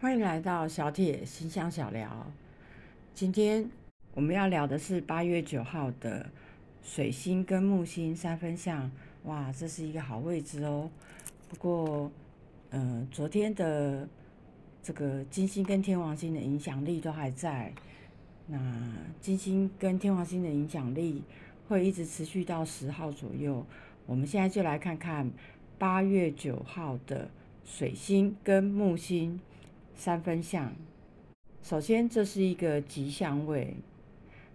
欢迎来到小铁心香小聊。今天我们要聊的是八月九号的水星跟木星三分相。哇，这是一个好位置哦。不过，嗯，昨天的这个金星跟天王星的影响力都还在。那金星跟天王星的影响力会一直持续到十号左右。我们现在就来看看八月九号的水星跟木星。三分相，首先这是一个吉祥位。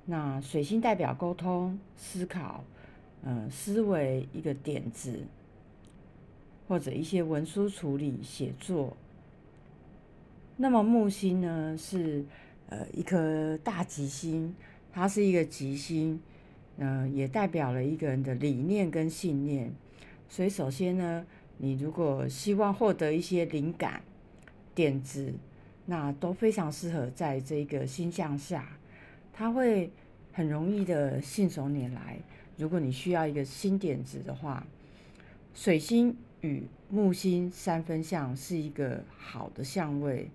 那水星代表沟通、思考，嗯，思维一个点子，或者一些文书处理、写作。那么木星呢，是呃一颗大吉星，它是一个吉星，嗯，也代表了一个人的理念跟信念。所以首先呢，你如果希望获得一些灵感。点子，那都非常适合在这个星象下，它会很容易的信手拈来。如果你需要一个新点子的话，水星与木星三分相是一个好的相位，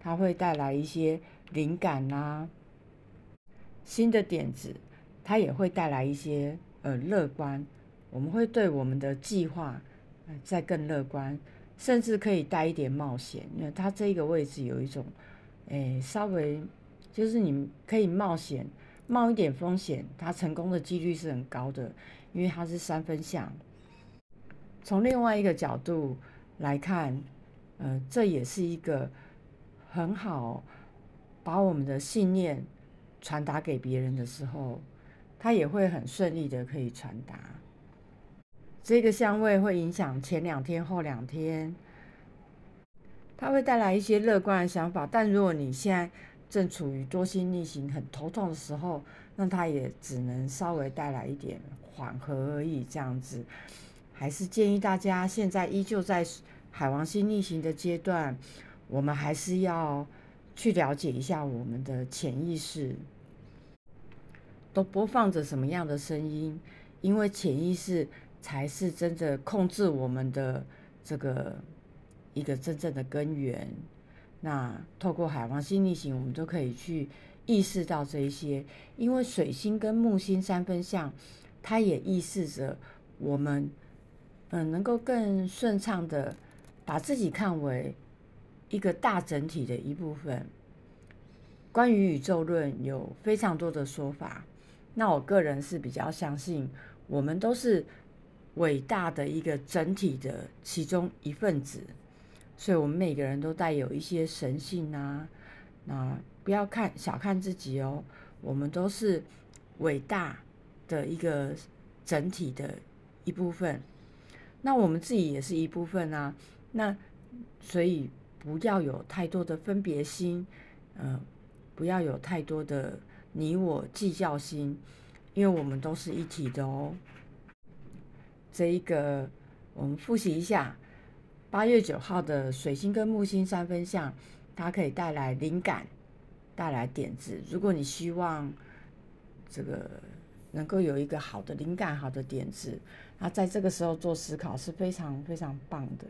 它会带来一些灵感呐，新的点子，它也会带来一些呃乐观。我们会对我们的计划再更乐观。甚至可以带一点冒险，因为它这个位置有一种，诶，稍微就是你可以冒险，冒一点风险，它成功的几率是很高的，因为它是三分相。从另外一个角度来看，呃，这也是一个很好把我们的信念传达给别人的时候，它也会很顺利的可以传达。这个香味会影响前两天、后两天，它会带来一些乐观的想法。但如果你现在正处于多星逆行、很头痛的时候，那它也只能稍微带来一点缓和而已。这样子，还是建议大家现在依旧在海王星逆行的阶段，我们还是要去了解一下我们的潜意识都播放着什么样的声音，因为潜意识。才是真的控制我们的这个一个真正的根源。那透过海王星逆行，我们都可以去意识到这一些。因为水星跟木星三分相，它也意示着我们嗯能够更顺畅的把自己看为一个大整体的一部分。关于宇宙论有非常多的说法，那我个人是比较相信，我们都是。伟大的一个整体的其中一份子，所以我们每个人都带有一些神性啊。那不要看小看自己哦，我们都是伟大的一个整体的一部分。那我们自己也是一部分啊。那所以不要有太多的分别心，嗯，不要有太多的你我计较心，因为我们都是一体的哦。这一个，我们复习一下，八月九号的水星跟木星三分相，它可以带来灵感，带来点子。如果你希望这个能够有一个好的灵感、好的点子，那在这个时候做思考是非常非常棒的。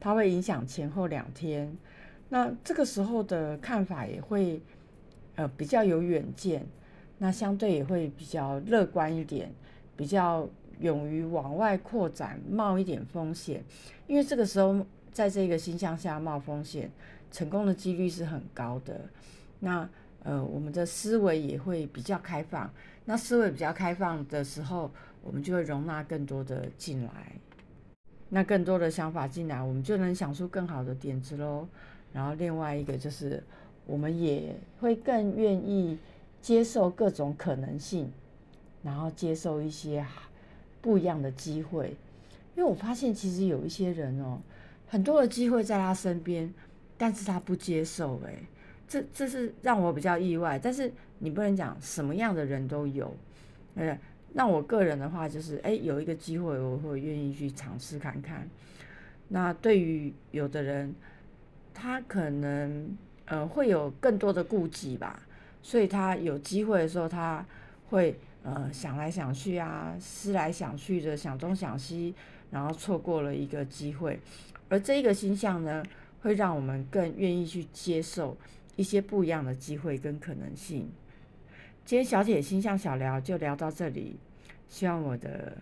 它会影响前后两天，那这个时候的看法也会呃比较有远见，那相对也会比较乐观一点，比较。勇于往外扩展，冒一点风险，因为这个时候在这个星象下冒风险，成功的几率是很高的。那呃，我们的思维也会比较开放。那思维比较开放的时候，我们就会容纳更多的进来。那更多的想法进来，我们就能想出更好的点子喽。然后另外一个就是，我们也会更愿意接受各种可能性，然后接受一些。不一样的机会，因为我发现其实有一些人哦，很多的机会在他身边，但是他不接受，哎，这这是让我比较意外。但是你不能讲什么样的人都有，呃，那我个人的话就是，哎，有一个机会我会愿意去尝试看看。那对于有的人，他可能呃会有更多的顾忌吧，所以他有机会的时候他会。呃，想来想去啊，思来想去的，想东想西，然后错过了一个机会。而这一个星象呢，会让我们更愿意去接受一些不一样的机会跟可能性。今天小铁星象小聊就聊到这里，希望我的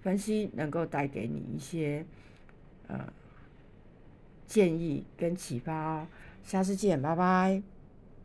分析能够带给你一些呃建议跟启发哦。下次见，拜拜。